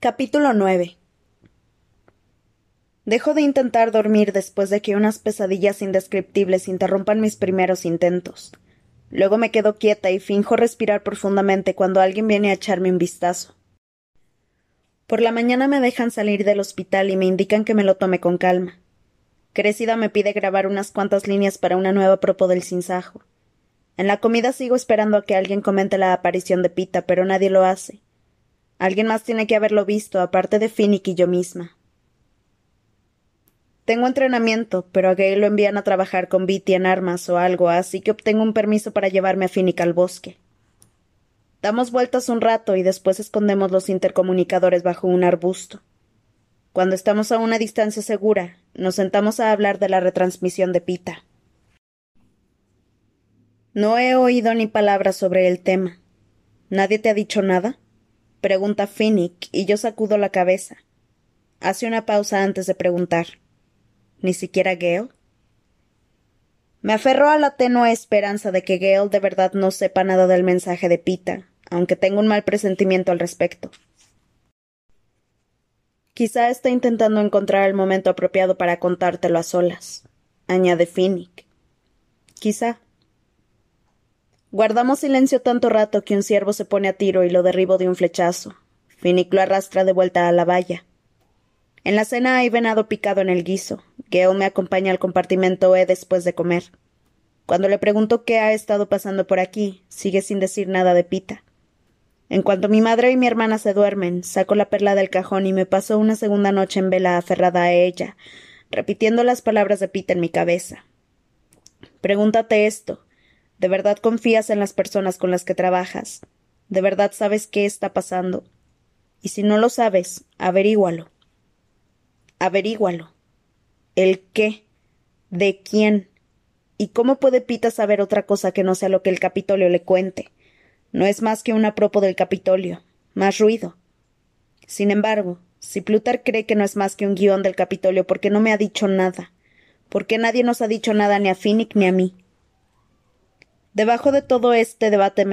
Capítulo 9 Dejo de intentar dormir después de que unas pesadillas indescriptibles interrumpan mis primeros intentos. Luego me quedo quieta y finjo respirar profundamente cuando alguien viene a echarme un vistazo. Por la mañana me dejan salir del hospital y me indican que me lo tome con calma. Crecida me pide grabar unas cuantas líneas para una nueva propo del sinsajo. En la comida sigo esperando a que alguien comente la aparición de Pita, pero nadie lo hace. Alguien más tiene que haberlo visto, aparte de Finnick y yo misma. Tengo entrenamiento, pero a Gay lo envían a trabajar con Bitty en armas o algo, así que obtengo un permiso para llevarme a Finnick al bosque. Damos vueltas un rato y después escondemos los intercomunicadores bajo un arbusto. Cuando estamos a una distancia segura, nos sentamos a hablar de la retransmisión de Pita. No he oído ni palabra sobre el tema. ¿Nadie te ha dicho nada? Pregunta Finnick, y yo sacudo la cabeza. Hace una pausa antes de preguntar. ¿Ni siquiera Gale? Me aferro a la tenue esperanza de que Gale de verdad no sepa nada del mensaje de Pita, aunque tengo un mal presentimiento al respecto. Quizá está intentando encontrar el momento apropiado para contártelo a solas, añade Finnick. Quizá. Guardamos silencio tanto rato que un ciervo se pone a tiro y lo derribo de un flechazo. Finnick lo arrastra de vuelta a la valla. En la cena hay venado picado en el guiso. Gale me acompaña al compartimento E después de comer. Cuando le pregunto qué ha estado pasando por aquí, sigue sin decir nada de Pita. En cuanto mi madre y mi hermana se duermen, saco la perla del cajón y me paso una segunda noche en vela aferrada a ella, repitiendo las palabras de Pita en mi cabeza. Pregúntate esto. ¿De verdad confías en las personas con las que trabajas? ¿De verdad sabes qué está pasando? Y si no lo sabes, averígualo. Averígualo. ¿El qué? ¿De quién? ¿Y cómo puede Pita saber otra cosa que no sea lo que el Capitolio le cuente? No es más que un apropo del Capitolio. Más ruido. Sin embargo, si Plutar cree que no es más que un guion del Capitolio, ¿por qué no me ha dicho nada? ¿Por qué nadie nos ha dicho nada ni a Finnick ni a mí? Debajo de todo este debate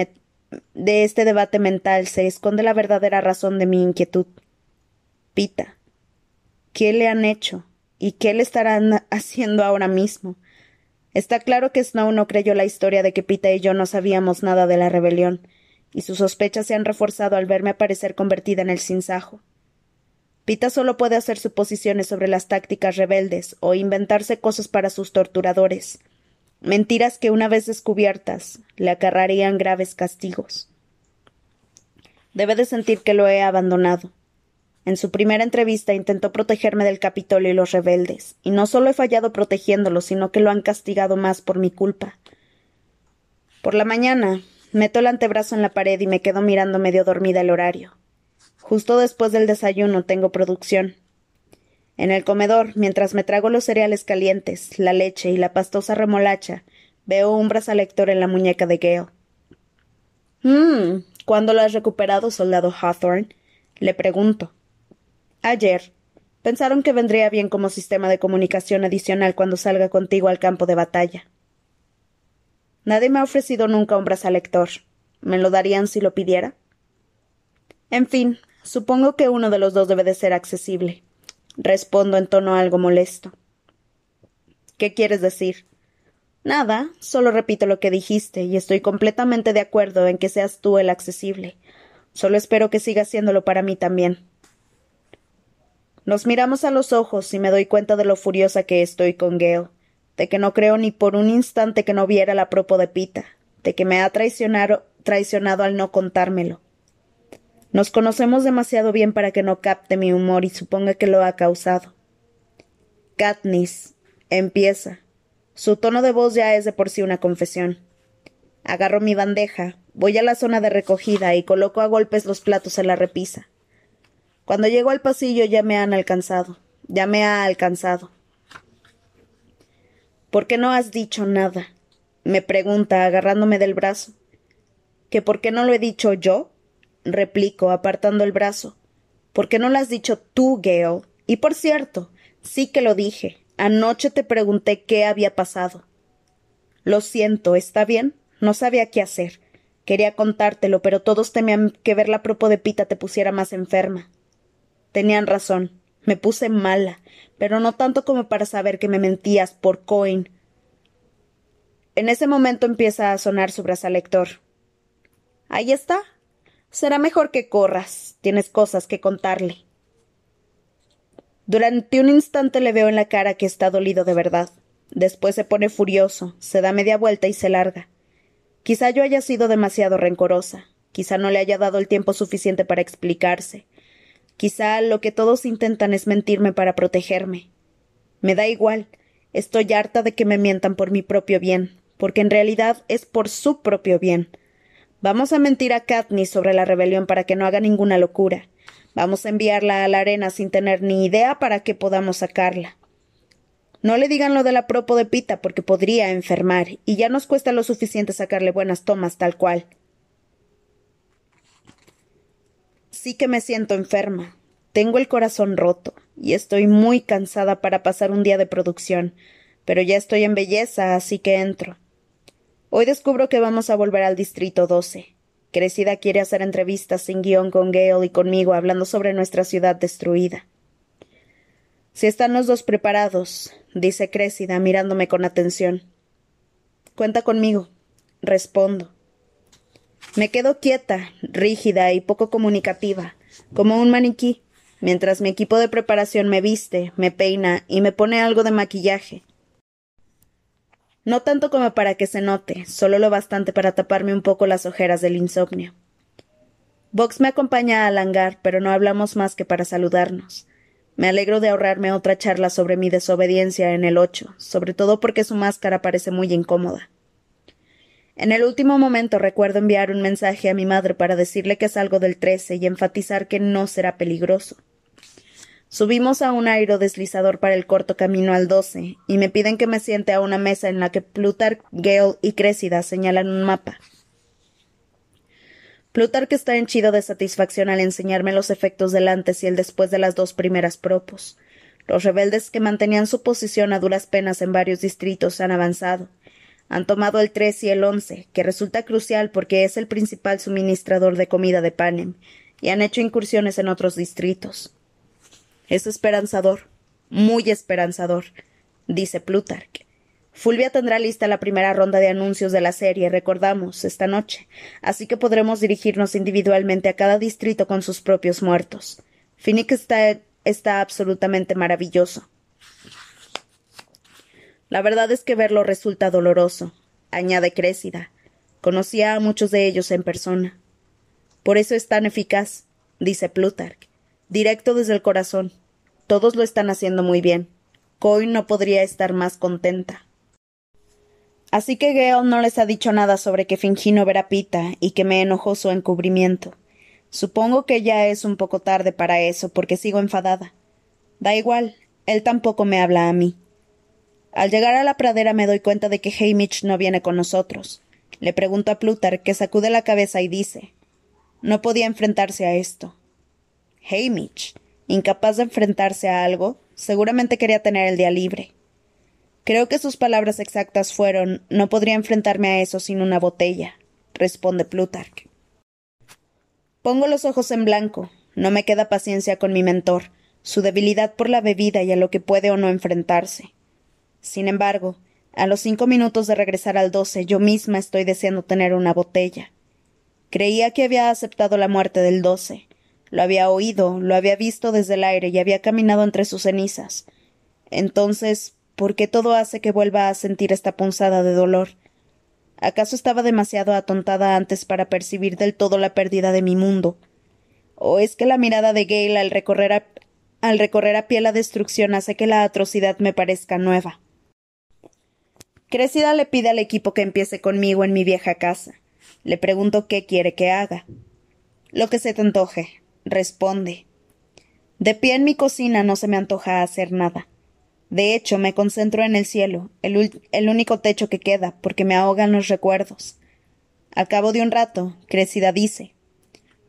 de este debate mental se esconde la verdadera razón de mi inquietud. Pita. ¿Qué le han hecho? ¿Y qué le estarán haciendo ahora mismo? Está claro que Snow no creyó la historia de que Pita y yo no sabíamos nada de la rebelión, y sus sospechas se han reforzado al verme aparecer convertida en el sinsajo. Pita solo puede hacer suposiciones sobre las tácticas rebeldes o inventarse cosas para sus torturadores, mentiras que una vez descubiertas le acarrarían graves castigos. Debe de sentir que lo he abandonado. En su primera entrevista intentó protegerme del Capitolio y los rebeldes, y no solo he fallado protegiéndolo, sino que lo han castigado más por mi culpa. Por la mañana, meto el antebrazo en la pared y me quedo mirando medio dormida el horario. Justo después del desayuno tengo producción. En el comedor, mientras me trago los cereales calientes, la leche y la pastosa remolacha, veo un brazalete en la muñeca de Gale. Mmm, ¿cuándo lo has recuperado, soldado Hawthorne? Le pregunto. Ayer. Pensaron que vendría bien como sistema de comunicación adicional cuando salga contigo al campo de batalla. Nadie me ha ofrecido nunca un brazalete. ¿Me lo darían si lo pidiera? En fin, supongo que uno de los dos debe de ser accesible. Respondo en tono algo molesto. ¿Qué quieres decir? Nada, solo repito lo que dijiste, y estoy completamente de acuerdo en que seas tú el accesible. Solo espero que sigas siéndolo para mí también. Nos miramos a los ojos y me doy cuenta de lo furiosa que estoy con Gale, de que no creo ni por un instante que no viera la propo de Pita, de que me ha traicionado, traicionado al no contármelo. Nos conocemos demasiado bien para que no capte mi humor y suponga que lo ha causado. Katniss. Empieza. Su tono de voz ya es de por sí una confesión. Agarro mi bandeja, voy a la zona de recogida y coloco a golpes los platos en la repisa. Cuando llego al pasillo ya me han alcanzado, ya me ha alcanzado. ¿Por qué no has dicho nada? me pregunta, agarrándome del brazo. ¿Que por qué no lo he dicho yo? Replico, apartando el brazo. ¿Por qué no lo has dicho tú, Gale? Y por cierto, sí que lo dije. Anoche te pregunté qué había pasado. Lo siento, ¿está bien? No sabía qué hacer. Quería contártelo, pero todos temían que ver la propo de Pita te pusiera más enferma. Tenían razón. Me puse mala, pero no tanto como para saber que me mentías por coin. En ese momento empieza a sonar su brazalector. Ahí está. Será mejor que corras. Tienes cosas que contarle. Durante un instante le veo en la cara que está dolido de verdad. Después se pone furioso, se da media vuelta y se larga. Quizá yo haya sido demasiado rencorosa, quizá no le haya dado el tiempo suficiente para explicarse, quizá lo que todos intentan es mentirme para protegerme. Me da igual, estoy harta de que me mientan por mi propio bien, porque en realidad es por su propio bien. Vamos a mentir a Katniss sobre la rebelión para que no haga ninguna locura. Vamos a enviarla a la arena sin tener ni idea para que podamos sacarla. No le digan lo de la propo de Pita porque podría enfermar, y ya nos cuesta lo suficiente sacarle buenas tomas tal cual. Sí que me siento enferma. Tengo el corazón roto, y estoy muy cansada para pasar un día de producción, pero ya estoy en belleza, así que entro. Hoy descubro que vamos a volver al Distrito 12. Crecida quiere hacer entrevistas sin guion con Gale y conmigo hablando sobre nuestra ciudad destruida. Si están los dos preparados, dice Crécida mirándome con atención. Cuenta conmigo, respondo. Me quedo quieta, rígida y poco comunicativa, como un maniquí, mientras mi equipo de preparación me viste, me peina y me pone algo de maquillaje. No tanto como para que se note, solo lo bastante para taparme un poco las ojeras del insomnio. Vox me acompaña al hangar, pero no hablamos más que para saludarnos. Me alegro de ahorrarme otra charla sobre mi desobediencia en el ocho, sobre todo porque su máscara parece muy incómoda. En el último momento recuerdo enviar un mensaje a mi madre para decirle que salgo del trece y enfatizar que no será peligroso. Subimos a un aerodeslizador para el corto camino al 12 y me piden que me siente a una mesa en la que Plutarch, Gale y Crécida señalan un mapa. Plutarch está henchido de satisfacción al enseñarme los efectos del antes y el después de las dos primeras propos. Los rebeldes que mantenían su posición a duras penas en varios distritos han avanzado. Han tomado el 3 y el 11, que resulta crucial porque es el principal suministrador de comida de Panem, y han hecho incursiones en otros distritos. Es esperanzador, muy esperanzador, dice Plutarch. Fulvia tendrá lista la primera ronda de anuncios de la serie, recordamos, esta noche, así que podremos dirigirnos individualmente a cada distrito con sus propios muertos. Phoenix está, está absolutamente maravilloso. La verdad es que verlo resulta doloroso, añade Crécida. Conocía a muchos de ellos en persona. Por eso es tan eficaz, dice Plutarch directo desde el corazón. Todos lo están haciendo muy bien. Coy no podría estar más contenta. Así que Gale no les ha dicho nada sobre que fingí no ver a Pita y que me enojó su encubrimiento. Supongo que ya es un poco tarde para eso, porque sigo enfadada. Da igual, él tampoco me habla a mí. Al llegar a la pradera me doy cuenta de que Hamish no viene con nosotros. Le pregunto a Plutar, que sacude la cabeza y dice No podía enfrentarse a esto. Hamish, incapaz de enfrentarse a algo, seguramente quería tener el día libre. Creo que sus palabras exactas fueron No podría enfrentarme a eso sin una botella, responde Plutarch. Pongo los ojos en blanco. No me queda paciencia con mi mentor, su debilidad por la bebida y a lo que puede o no enfrentarse. Sin embargo, a los cinco minutos de regresar al doce, yo misma estoy deseando tener una botella. Creía que había aceptado la muerte del doce, lo había oído, lo había visto desde el aire y había caminado entre sus cenizas. Entonces, ¿por qué todo hace que vuelva a sentir esta punzada de dolor? ¿Acaso estaba demasiado atontada antes para percibir del todo la pérdida de mi mundo? ¿O es que la mirada de Gale al recorrer a, al recorrer a pie la destrucción hace que la atrocidad me parezca nueva? Crecida le pide al equipo que empiece conmigo en mi vieja casa. Le pregunto qué quiere que haga. Lo que se te antoje, responde. De pie en mi cocina no se me antoja hacer nada. De hecho, me concentro en el cielo, el, único techo que queda, porque me ahogan los recuerdos. Al cabo de un rato, Crecida dice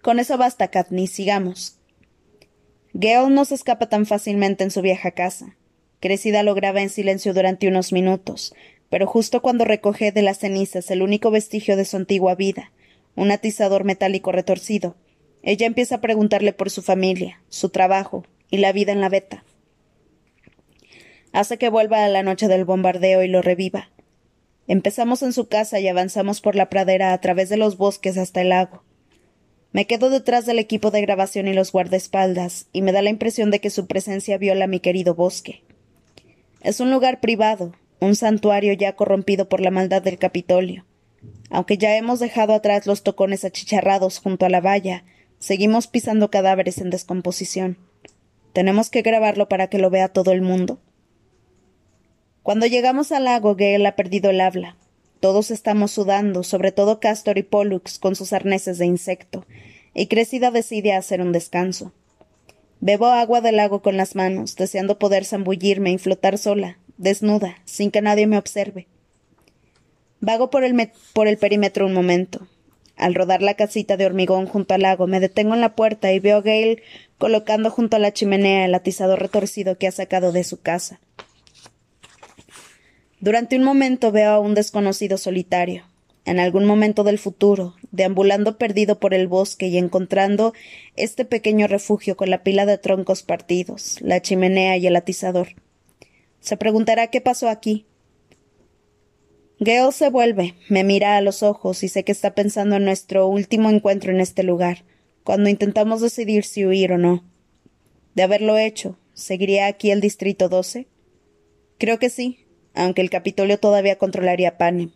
Con eso basta, Katniss, sigamos. Gale no se escapa tan fácilmente en su vieja casa. Crecida lo graba en silencio durante unos minutos, pero justo cuando recoge de las cenizas el único vestigio de su antigua vida, un atizador metálico retorcido, Ella empieza a preguntarle por su familia, su trabajo y la vida en la beta. Hace que vuelva a la noche del bombardeo y lo reviva. Empezamos en su casa y avanzamos por la pradera a través de los bosques hasta el lago. Me quedo detrás del equipo de grabación y los guardaespaldas, y me da la impresión de que su presencia viola mi querido bosque. Es un lugar privado, un santuario ya corrompido por la maldad del Capitolio. Aunque ya hemos dejado atrás los tocones achicharrados junto a la valla, seguimos pisando cadáveres en descomposición. Tenemos que grabarlo para que lo vea todo el mundo. Cuando llegamos al lago, Gale ha perdido el habla. Todos estamos sudando, sobre todo Castor y Pollux con sus arneses de insecto, y Crecida decide hacer un descanso. Bebo agua del lago con las manos, deseando poder zambullirme y flotar sola, desnuda, sin que nadie me observe. Vago por el, por el perímetro un momento. Al rodar la casita de hormigón junto al lago, me detengo en la puerta y veo a Gale colocando junto a la chimenea el atizador retorcido que ha sacado de su casa. Durante un momento veo a un desconocido solitario, en algún momento del futuro, deambulando perdido por el bosque y encontrando este pequeño refugio con la pila de troncos partidos, la chimenea y el atizador. Se preguntará qué pasó aquí. Gale se vuelve, me mira a los ojos y sé que está pensando en nuestro último encuentro en este lugar, cuando intentamos decidir si huir o no. De haberlo hecho, ¿seguiría aquí el Distrito 12? Creo que sí, aunque el Capitolio todavía controlaría Panem.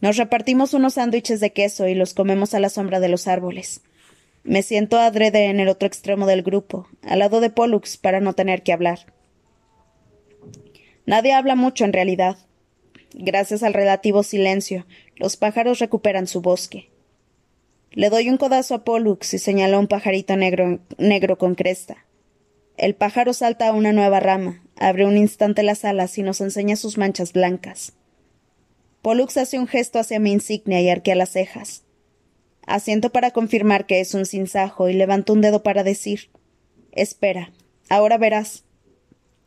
Nos repartimos unos sándwiches de queso y los comemos a la sombra de los árboles. Me siento adrede en el otro extremo del grupo, al lado de Pollux, para no tener que hablar. Nadie habla mucho en realidad. Gracias al relativo silencio, los pájaros recuperan su bosque. Le doy un codazo a Pollux y señalo un pajarito negro, negro con cresta. El pájaro salta a una nueva rama, abre un instante las alas y nos enseña sus manchas blancas. Pollux hace un gesto hacia mi insignia y arquea las cejas. Asiento para confirmar que es un sinsajo y levanto un dedo para decir Espera, ahora verás.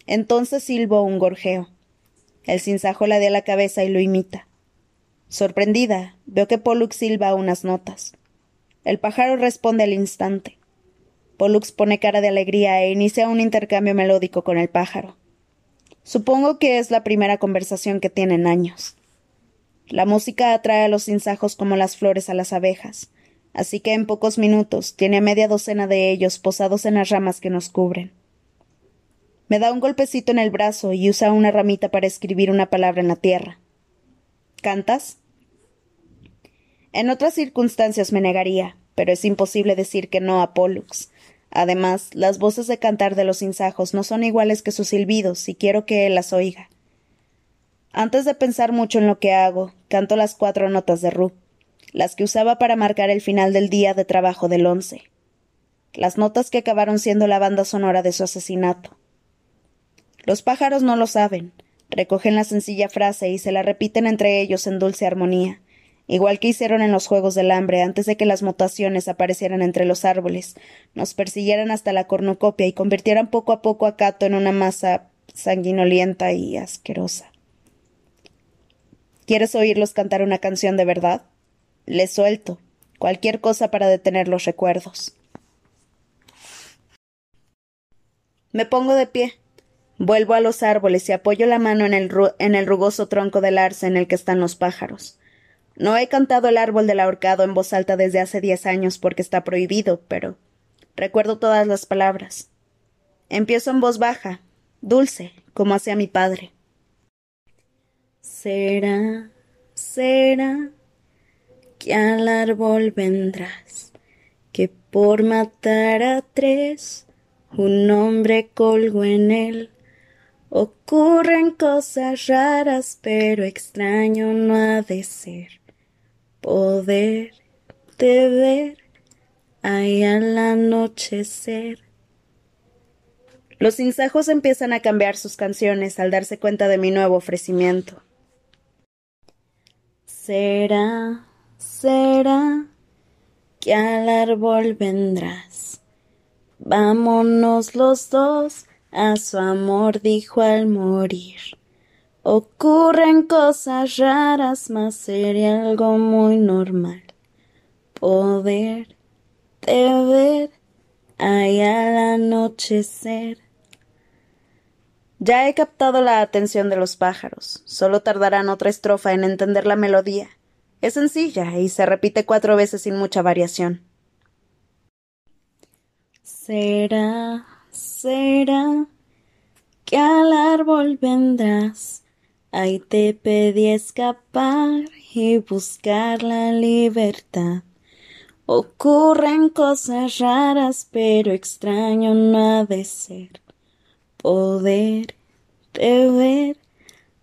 Entonces silbo un gorjeo. El sinsajo la a la cabeza y lo imita. Sorprendida, veo que Pollux silba unas notas. El pájaro responde al instante. Pollux pone cara de alegría e inicia un intercambio melódico con el pájaro. Supongo que es la primera conversación que tienen años. La música atrae a los sinsajos como las flores a las abejas, así que en pocos minutos tiene media docena de ellos posados en las ramas que nos cubren. Me da un golpecito en el brazo y usa una ramita para escribir una palabra en la tierra. ¿Cantas? En otras circunstancias me negaría, pero es imposible decir que no a Pollux. Además, las voces de cantar de los sinsajos no son iguales que sus silbidos, y quiero que él las oiga. Antes de pensar mucho en lo que hago, canto las cuatro notas de Ru, las que usaba para marcar el final del día de trabajo del once. Las notas que acabaron siendo la banda sonora de su asesinato. Los pájaros no lo saben, recogen la sencilla frase y se la repiten entre ellos en dulce armonía, igual que hicieron en los Juegos del Hambre antes de que las mutaciones aparecieran entre los árboles, nos persiguieran hasta la cornucopia y convirtieran poco a poco a Cato en una masa sanguinolienta y asquerosa. ¿Quieres oírlos cantar una canción de verdad? Les suelto. Cualquier cosa para detener los recuerdos. Me pongo de pie. Vuelvo a los árboles y apoyo la mano en el, en el rugoso tronco del arce en el que están los pájaros. No he cantado el árbol del ahorcado en voz alta desde hace diez años porque está prohibido, pero recuerdo todas las palabras. Empiezo en voz baja, dulce, como hacía mi padre. Será, será que al árbol vendrás, que por matar a tres un hombre colgó en él. Ocurren cosas raras, pero extraño no ha de ser. Poder de ver ahí al anochecer. Los insajos empiezan a cambiar sus canciones al darse cuenta de mi nuevo ofrecimiento. Será, será que al árbol vendrás. Vámonos los dos, a su amor dijo al morir. Ocurren cosas raras, mas sería algo muy normal. Poder de ver ahí al anochecer. Ya he captado la atención de los pájaros. Solo tardarán otra estrofa en entender la melodía. Es sencilla y se repite cuatro veces sin mucha variación. Será, será que al árbol vendrás. Ahí te pedí escapar y buscar la libertad. Ocurren cosas raras, pero extraño no ha de ser poder de ver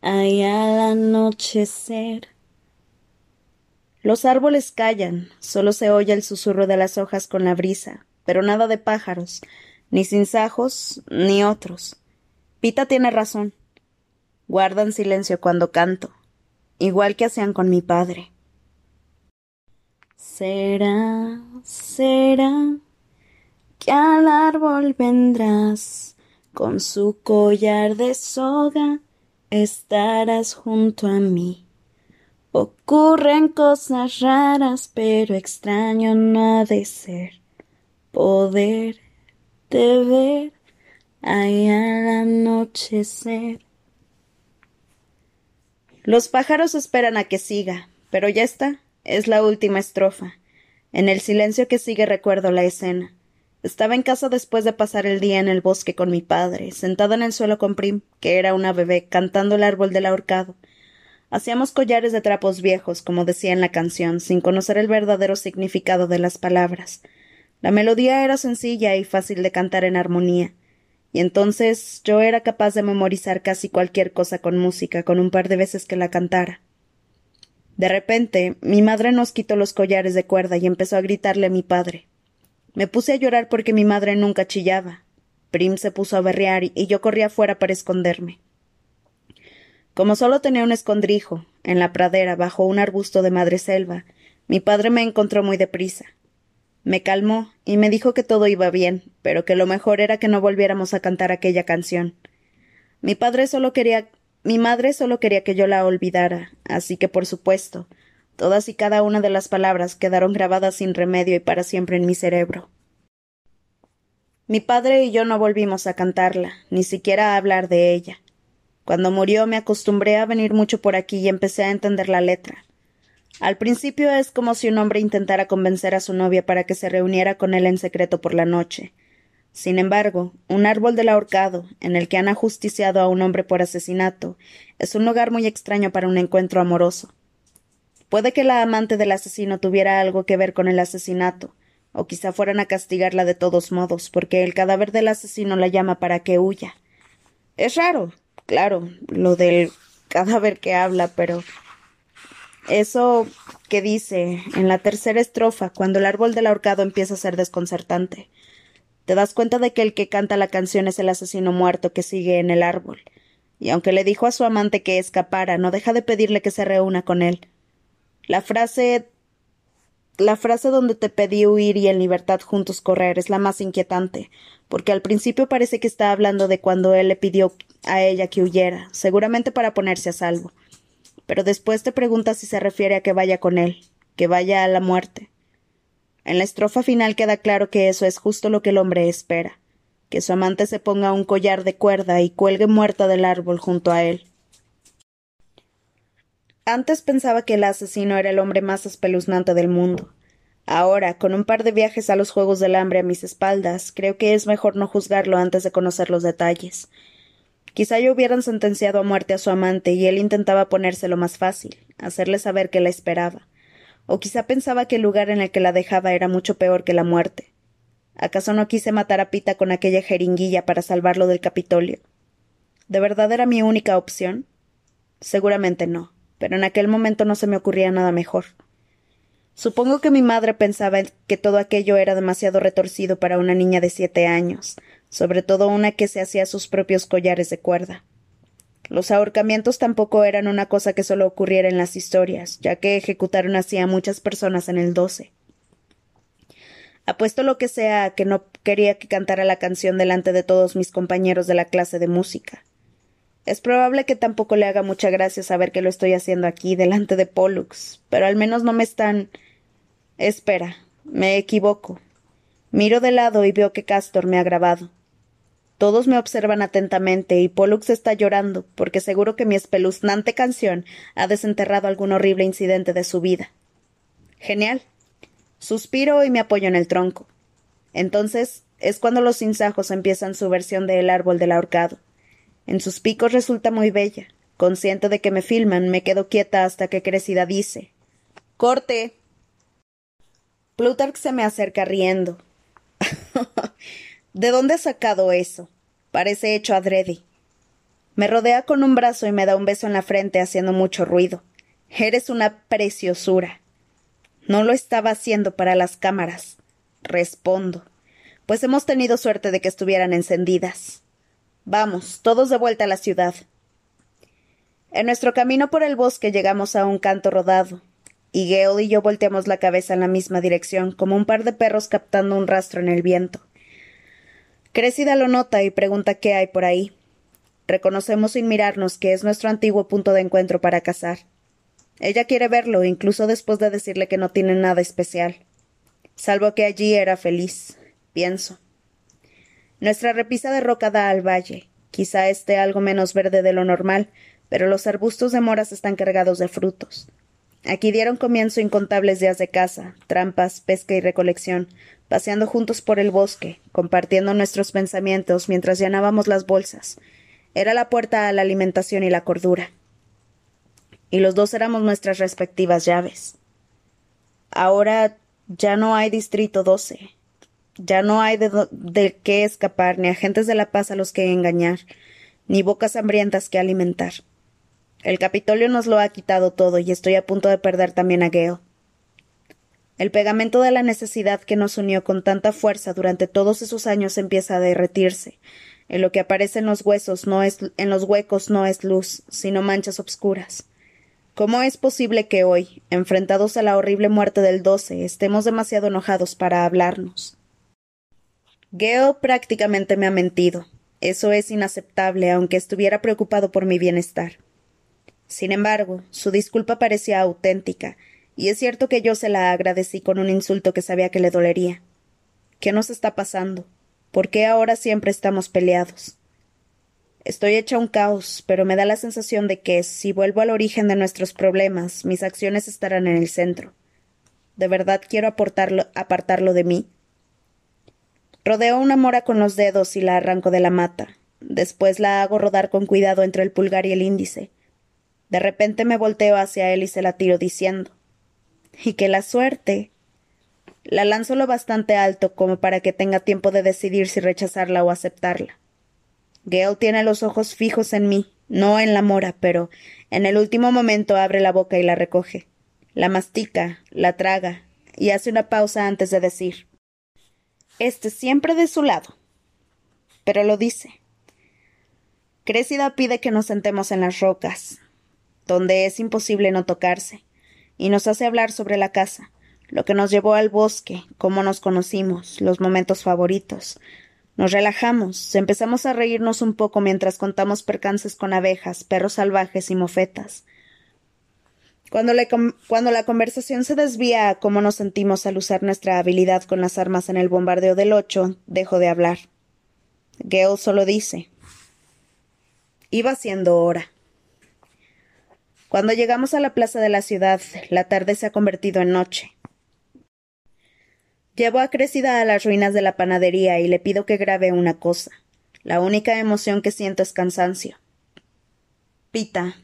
ahí al anochecer. Los árboles callan, solo se oye el susurro de las hojas con la brisa, pero nada de pájaros, ni sinsajos, ni otros. Pita tiene razón. Guardan silencio cuando canto, igual que hacían con mi padre. Será, será que al árbol vendrás con su collar de soga estarás junto a mí. Ocurren cosas raras, pero extraño no ha de ser poder ver ahí al anochecer. Los pájaros esperan a que siga, pero ya está, es la última estrofa. En el silencio que sigue recuerdo la escena. Estaba en casa después de pasar el día en el bosque con mi padre, sentada en el suelo con Prim, que era una bebé, cantando el árbol del ahorcado. Hacíamos collares de trapos viejos, como decía en la canción, sin conocer el verdadero significado de las palabras. La melodía era sencilla y fácil de cantar en armonía, y entonces yo era capaz de memorizar casi cualquier cosa con música, con un par de veces que la cantara. De repente, mi madre nos quitó los collares de cuerda y empezó a gritarle a mi padre. Me puse a llorar porque mi madre nunca chillaba. Prim se puso a berrear y yo corrí afuera para esconderme. Como solo tenía un escondrijo, en la pradera, bajo un arbusto de madreselva, mi padre me encontró muy deprisa. Me calmó y me dijo que todo iba bien, pero que lo mejor era que no volviéramos a cantar aquella canción. Mi padre solo quería mi madre solo quería que yo la olvidara, así que por supuesto, Todas y cada una de las palabras quedaron grabadas sin remedio y para siempre en mi cerebro. Mi padre y yo no volvimos a cantarla, ni siquiera a hablar de ella. Cuando murió me acostumbré a venir mucho por aquí y empecé a entender la letra. Al principio es como si un hombre intentara convencer a su novia para que se reuniera con él en secreto por la noche. Sin embargo, un árbol del ahorcado, en el que han ajusticiado a un hombre por asesinato, es un lugar muy extraño para un encuentro amoroso. Puede que la amante del asesino tuviera algo que ver con el asesinato, o quizá fueran a castigarla de todos modos, porque el cadáver del asesino la llama para que huya. Es raro, claro, lo del cadáver que habla, pero eso que dice en la tercera estrofa, cuando el árbol del ahorcado empieza a ser desconcertante. Te das cuenta de que el que canta la canción es el asesino muerto que sigue en el árbol, y aunque le dijo a su amante que escapara, no deja de pedirle que se reúna con él. La frase la frase donde te pedí huir y en libertad juntos correr es la más inquietante, porque al principio parece que está hablando de cuando él le pidió a ella que huyera, seguramente para ponerse a salvo. Pero después te preguntas si se refiere a que vaya con él, que vaya a la muerte. En la estrofa final queda claro que eso es justo lo que el hombre espera, que su amante se ponga un collar de cuerda y cuelgue muerta del árbol junto a él. Antes pensaba que el asesino era el hombre más espeluznante del mundo. Ahora, con un par de viajes a los Juegos del Hambre a mis espaldas, creo que es mejor no juzgarlo antes de conocer los detalles. Quizá yo hubieran sentenciado a muerte a su amante y él intentaba ponérselo más fácil, hacerle saber que la esperaba. O quizá pensaba que el lugar en el que la dejaba era mucho peor que la muerte. ¿Acaso no quise matar a Pita con aquella jeringuilla para salvarlo del Capitolio? ¿De verdad era mi única opción? Seguramente no pero en aquel momento no se me ocurría nada mejor. Supongo que mi madre pensaba que todo aquello era demasiado retorcido para una niña de siete años, sobre todo una que se hacía sus propios collares de cuerda. Los ahorcamientos tampoco eran una cosa que solo ocurriera en las historias, ya que ejecutaron así a muchas personas en el doce. Apuesto lo que sea que no quería que cantara la canción delante de todos mis compañeros de la clase de música. Es probable que tampoco le haga mucha gracia saber que lo estoy haciendo aquí, delante de Pollux, pero al menos no me están. Espera, me equivoco. Miro de lado y veo que Castor me ha grabado. Todos me observan atentamente y Pollux está llorando, porque seguro que mi espeluznante canción ha desenterrado algún horrible incidente de su vida. Genial. Suspiro y me apoyo en el tronco. Entonces es cuando los sinsajos empiezan su versión de El árbol del ahorcado. En sus picos resulta muy bella. Consciente de que me filman, me quedo quieta hasta que Crecida dice Corte. Plutarch se me acerca riendo. ¿De dónde has sacado eso? Parece hecho adrede. Me rodea con un brazo y me da un beso en la frente haciendo mucho ruido. Eres una preciosura. No lo estaba haciendo para las cámaras. Respondo. Pues hemos tenido suerte de que estuvieran encendidas. Vamos, todos de vuelta a la ciudad. En nuestro camino por el bosque llegamos a un canto rodado, y Gale y yo volteamos la cabeza en la misma dirección, como un par de perros captando un rastro en el viento. Crecida lo nota y pregunta qué hay por ahí. Reconocemos sin mirarnos que es nuestro antiguo punto de encuentro para cazar. Ella quiere verlo, incluso después de decirle que no tiene nada especial. Salvo que allí era feliz, pienso. Nuestra repisa de roca da al valle. Quizá esté algo menos verde de lo normal, pero los arbustos de moras están cargados de frutos. Aquí dieron comienzo incontables días de caza, trampas, pesca y recolección, paseando juntos por el bosque, compartiendo nuestros pensamientos mientras llenábamos las bolsas. Era la puerta a la alimentación y la cordura. Y los dos éramos nuestras respectivas llaves. Ahora ya no hay Distrito 12. Ya no hay de, qué escapar, ni agentes de la paz a los que engañar, ni bocas hambrientas que alimentar. El Capitolio nos lo ha quitado todo y estoy a punto de perder también a Gale. El pegamento de la necesidad que nos unió con tanta fuerza durante todos esos años empieza a derretirse. En lo que aparece en los huesos no es, en los huecos no es luz, sino manchas obscuras. ¿Cómo es posible que hoy, enfrentados a la horrible muerte del doce, estemos demasiado enojados para hablarnos? Gale prácticamente me ha mentido. Eso es inaceptable, aunque estuviera preocupado por mi bienestar. Sin embargo, su disculpa parecía auténtica, y es cierto que yo se la agradecí con un insulto que sabía que le dolería. ¿Qué nos está pasando? ¿Por qué ahora siempre estamos peleados? Estoy hecha un caos, pero me da la sensación de que, si vuelvo al origen de nuestros problemas, mis acciones estarán en el centro. ¿De verdad quiero apartarlo de mí? Rodeo una mora con los dedos y la arranco de la mata. Después la hago rodar con cuidado entre el pulgar y el índice. De repente me volteo hacia él y se la tiro diciendo Y que la suerte. La lanzo lo bastante alto como para que tenga tiempo de decidir si rechazarla o aceptarla. Gale tiene los ojos fijos en mí, no en la mora, pero en el último momento abre la boca y la recoge. La mastica, la traga, y hace una pausa antes de decir Este siempre de su lado. Pero lo dice. Crécida pide que nos sentemos en las rocas, donde es imposible no tocarse, y nos hace hablar sobre la casa, lo que nos llevó al bosque, cómo nos conocimos, los momentos favoritos. Nos relajamos, empezamos a reírnos un poco mientras contamos percances con abejas, perros salvajes y mofetas. Cuando, cuando, la conversación se desvía a cómo nos sentimos al usar nuestra habilidad con las armas en el bombardeo del ocho, dejo de hablar. Gale solo dice Iba siendo hora. Cuando llegamos a la plaza de la ciudad, la tarde se ha convertido en noche. Llevo a Crecida a las ruinas de la panadería y le pido que grabe una cosa. La única emoción que siento es cansancio. Pita,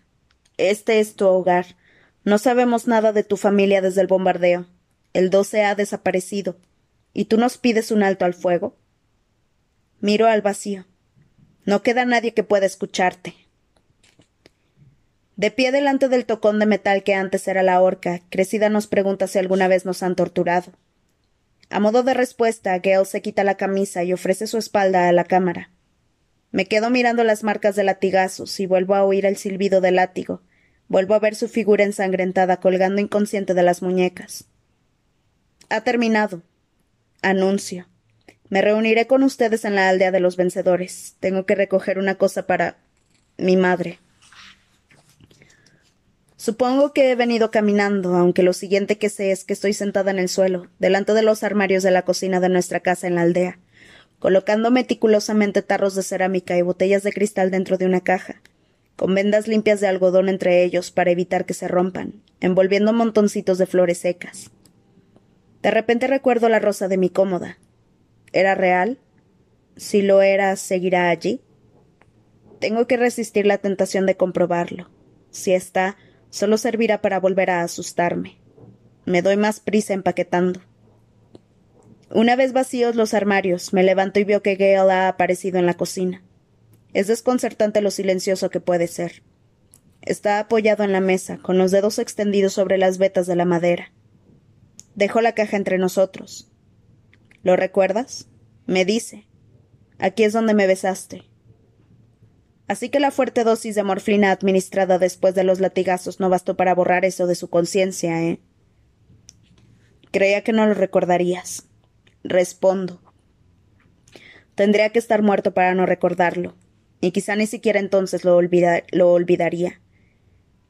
este es tu hogar. No sabemos nada de tu familia desde el bombardeo. El 12 ha desaparecido. ¿Y tú nos pides un alto al fuego? Miro al vacío. No queda nadie que pueda escucharte. De pie delante del tocón de metal que antes era la horca, Crecida nos pregunta si alguna vez nos han torturado. A modo de respuesta, Gale se quita la camisa y ofrece su espalda a la cámara. Me quedo mirando las marcas de latigazos y vuelvo a oír el silbido del látigo. Vuelvo a ver su figura ensangrentada colgando inconsciente de las muñecas. Ha terminado. Anuncio. Me reuniré con ustedes en la aldea de los vencedores. Tengo que recoger una cosa para mi madre. Supongo que he venido caminando, aunque lo siguiente que sé es que estoy sentada en el suelo, delante de los armarios de la cocina de nuestra casa en la aldea, colocando meticulosamente tarros de cerámica y botellas de cristal dentro de una caja, con vendas limpias de algodón entre ellos para evitar que se rompan, envolviendo montoncitos de flores secas. De repente recuerdo la rosa de mi cómoda. ¿Era real? Si lo era, ¿seguirá allí? Tengo que resistir la tentación de comprobarlo. Si está, Solo servirá para volver a asustarme. Me doy más prisa empaquetando. Una vez vacíos los armarios, me levanto y veo que Gale ha aparecido en la cocina. Es desconcertante lo silencioso que puede ser. Está apoyado en la mesa, con los dedos extendidos sobre las vetas de la madera. Dejo la caja entre nosotros. ¿Lo recuerdas? Me dice. Aquí es donde me besaste. Así que la fuerte dosis de morfina administrada después de los latigazos no bastó para borrar eso de su conciencia, ¿eh? Creía que no lo recordarías. Respondo. Tendría que estar muerto para no recordarlo, y quizá ni siquiera entonces lo, lo olvidaría.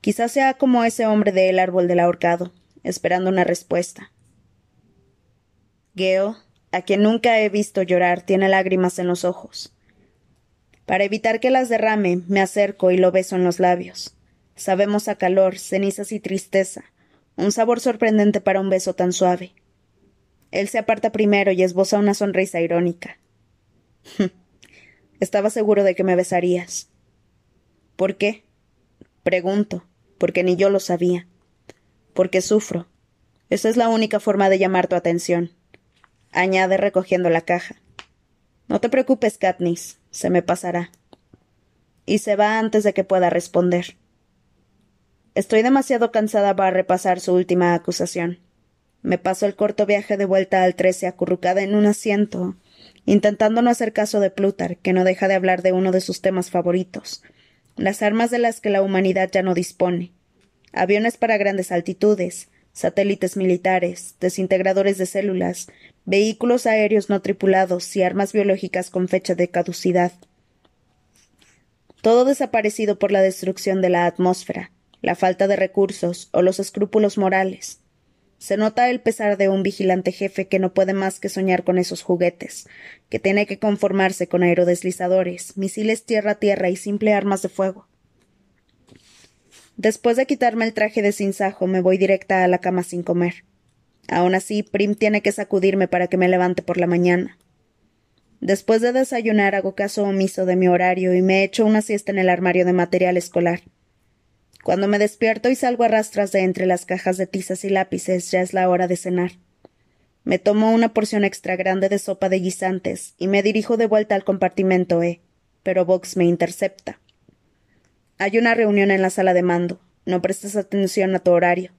Quizá sea como ese hombre del árbol del ahorcado, esperando una respuesta. Geo, a quien nunca he visto llorar, tiene lágrimas en los ojos. Para evitar que las derrame, me acerco y lo beso en los labios. Sabemos a calor, cenizas y tristeza, un sabor sorprendente para un beso tan suave. Él se aparta primero y esboza una sonrisa irónica. Estaba seguro de que me besarías. ¿Por qué? Pregunto, porque ni yo lo sabía. Porque sufro. Esa es la única forma de llamar tu atención. Añade recogiendo la caja. No te preocupes, Katniss se me pasará. Y se va antes de que pueda responder. Estoy demasiado cansada para repasar su última acusación. Me paso el corto viaje de vuelta al trece acurrucada en un asiento, intentando no hacer caso de Plutar, que no deja de hablar de uno de sus temas favoritos, las armas de las que la humanidad ya no dispone, aviones para grandes altitudes, satélites militares, desintegradores de células, vehículos aéreos no tripulados y armas biológicas con fecha de caducidad. Todo desaparecido por la destrucción de la atmósfera, la falta de recursos o los escrúpulos morales. Se nota el pesar de un vigilante jefe que no puede más que soñar con esos juguetes, que tiene que conformarse con aerodeslizadores, misiles tierra-tierra y simple armas de fuego. Después de quitarme el traje de sinsajo, me voy directa a la cama sin comer. Aún así, Prim tiene que sacudirme para que me levante por la mañana. Después de desayunar hago caso omiso de mi horario y me echo una siesta en el armario de material escolar. Cuando me despierto y salgo a rastras de entre las cajas de tizas y lápices, ya es la hora de cenar. Me tomo una porción extra grande de sopa de guisantes y me dirijo de vuelta al compartimento E, pero Vox me intercepta. Hay una reunión en la sala de mando. No prestes atención a tu horario.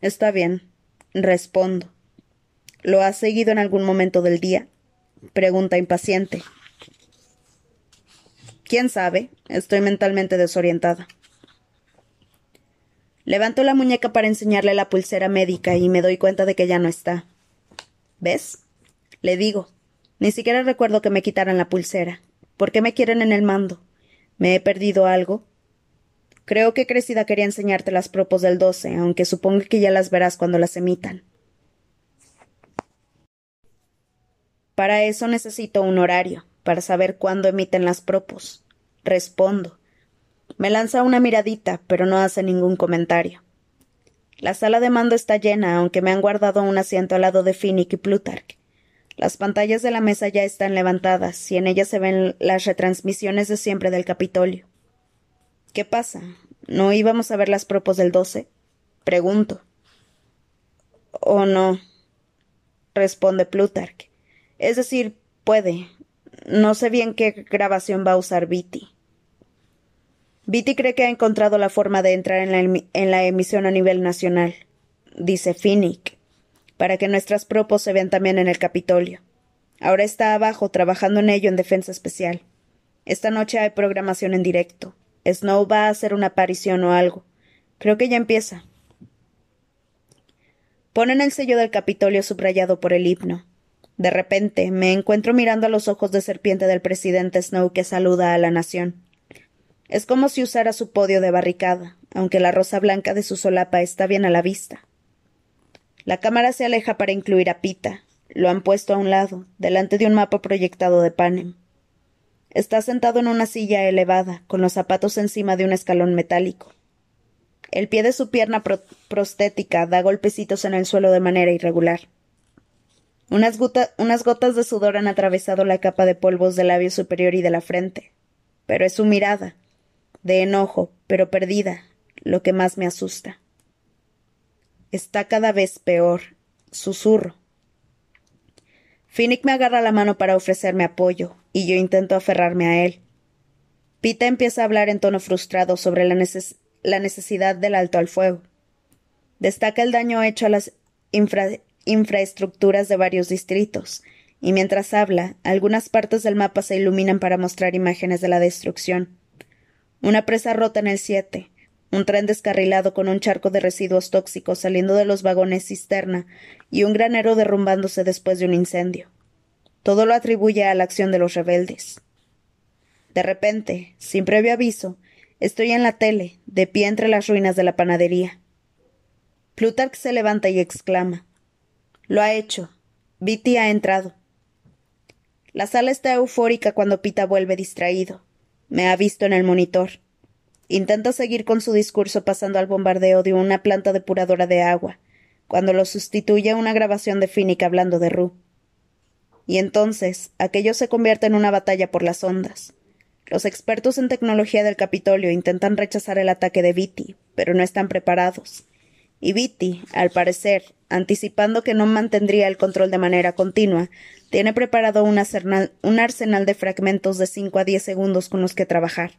Está bien, Respondo. ¿Lo has seguido en algún momento del día? Pregunta impaciente. ¿Quién sabe? Estoy mentalmente desorientada. Levanto la muñeca para enseñarle la pulsera médica y me doy cuenta de que ya no está. ¿Ves? Le digo. Ni siquiera recuerdo que me quitaran la pulsera. ¿Por qué me quieren en el mando? ¿Me he perdido algo? Creo que Crecida quería enseñarte las propos del 12, aunque supongo que ya las verás cuando las emitan. Para eso necesito un horario, para saber cuándo emiten las propos. Respondo. Me lanza una miradita, pero no hace ningún comentario. La sala de mando está llena, aunque me han guardado un asiento al lado de Finnick y Plutarch. Las pantallas de la mesa ya están levantadas y en ellas se ven las retransmisiones de siempre del Capitolio. ¿Qué pasa? ¿No íbamos a ver las propos del 12? Pregunto. ¿O no? Responde Plutarch. Es decir, puede. No sé bien qué grabación va a usar Viti. Viti cree que ha encontrado la forma de entrar en la, en la emisión a nivel nacional, dice Finnick, para que nuestras propos se vean también en el Capitolio. Ahora está abajo trabajando en ello en defensa especial. Esta noche hay programación en directo. Snow va a hacer una aparición o algo. Creo que ya empieza. Ponen el sello del Capitolio subrayado por el himno. De repente me encuentro mirando a los ojos de serpiente del presidente Snow que saluda a la nación. Es como si usara su podio de barricada, aunque la rosa blanca de su solapa está bien a la vista. La cámara se aleja para incluir a Pita. Lo han puesto a un lado, delante de un mapa proyectado de Panem. Está sentado en una silla elevada, con los zapatos encima de un escalón metálico. El pie de su pierna prostética da golpecitos en el suelo de manera irregular. Unas, gotas de sudor han atravesado la capa de polvos del labio superior y de la frente. Pero es su mirada, de enojo, pero perdida, lo que más me asusta. Está cada vez peor. Susurro. Finnick me agarra la mano para ofrecerme apoyo, y yo intento aferrarme a él. Pita empieza a hablar en tono frustrado sobre la, necesidad del alto al fuego. Destaca el daño hecho a las infraestructuras de varios distritos, y mientras habla, algunas partes del mapa se iluminan para mostrar imágenes de la destrucción. Una presa rota en el 7, un tren descarrilado con un charco de residuos tóxicos saliendo de los vagones cisterna y un granero derrumbándose después de un incendio. Todo lo atribuye a la acción de los rebeldes. De repente, sin previo aviso, Estoy en la tele, de pie entre las ruinas de la panadería. Plutarch se levanta y exclama. Lo ha hecho. Viti ha entrado. La sala está eufórica cuando Pita vuelve distraído. Me ha visto en el monitor. Intenta seguir con su discurso pasando al bombardeo de una planta depuradora de agua, cuando lo sustituye una grabación de Finnick hablando de Ru. Y entonces aquello se convierte en una batalla por las ondas. Los expertos en tecnología del Capitolio intentan rechazar el ataque de Viti, pero no están preparados. Y Viti, al parecer, anticipando que no mantendría el control de manera continua, tiene preparado un arsenal, un arsenal de fragmentos de 5 a 10 segundos con los que trabajar.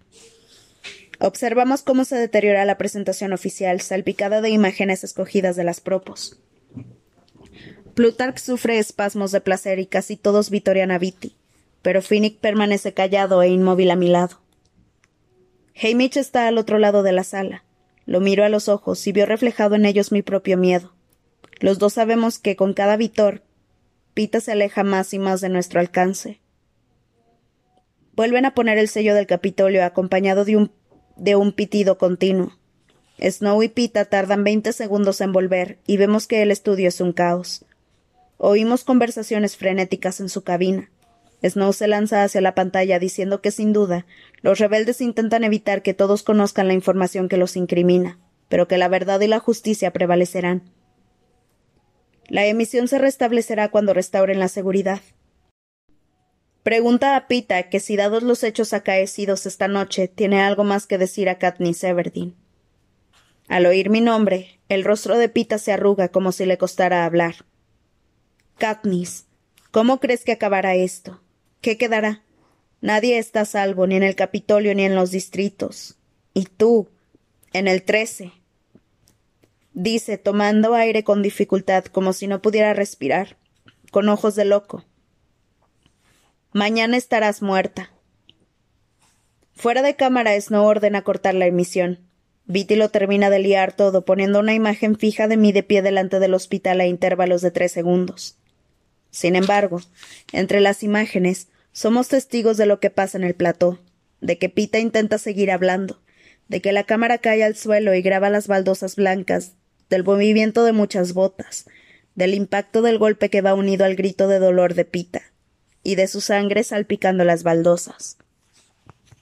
Observamos cómo se deteriora la presentación oficial, salpicada de imágenes escogidas de las propos. Plutarch sufre espasmos de placer y casi todos vitorian a Viti pero Finnick permanece callado e inmóvil a mi lado. Hamish está al otro lado de la sala. Lo miro a los ojos y veo reflejado en ellos mi propio miedo. Los dos sabemos que con cada vitor, Pita se aleja más y más de nuestro alcance. Vuelven a poner el sello del Capitolio acompañado de un, de un pitido continuo. Snow y Pita tardan veinte segundos en volver y vemos que el estudio es un caos. Oímos conversaciones frenéticas en su cabina. Snow se lanza hacia la pantalla diciendo que sin duda los rebeldes intentan evitar que todos conozcan la información que los incrimina, pero que la verdad y la justicia prevalecerán. La emisión se restablecerá cuando restauren la seguridad. Pregunta a Pita que si dados los hechos acaecidos esta noche tiene algo más que decir a Katniss Everdeen. Al oír mi nombre, el rostro de Pita se arruga como si le costara hablar. Katniss, ¿cómo crees que acabará esto? ¿Qué quedará? Nadie está salvo, ni en el Capitolio ni en los distritos. Y tú, en el trece. Dice, tomando aire con dificultad, como si no pudiera respirar, con ojos de loco. Mañana estarás muerta. Fuera de cámara, Snow ordena cortar la emisión. Viti lo termina de liar todo, poniendo una imagen fija de mí de pie delante del hospital a intervalos de tres segundos. Sin embargo, entre las imágenes, somos testigos de lo que pasa en el plató, de que Pita intenta seguir hablando, de que la cámara cae al suelo y graba las baldosas blancas, del movimiento de muchas botas, del impacto del golpe que va unido al grito de dolor de Pita, y de su sangre salpicando las baldosas.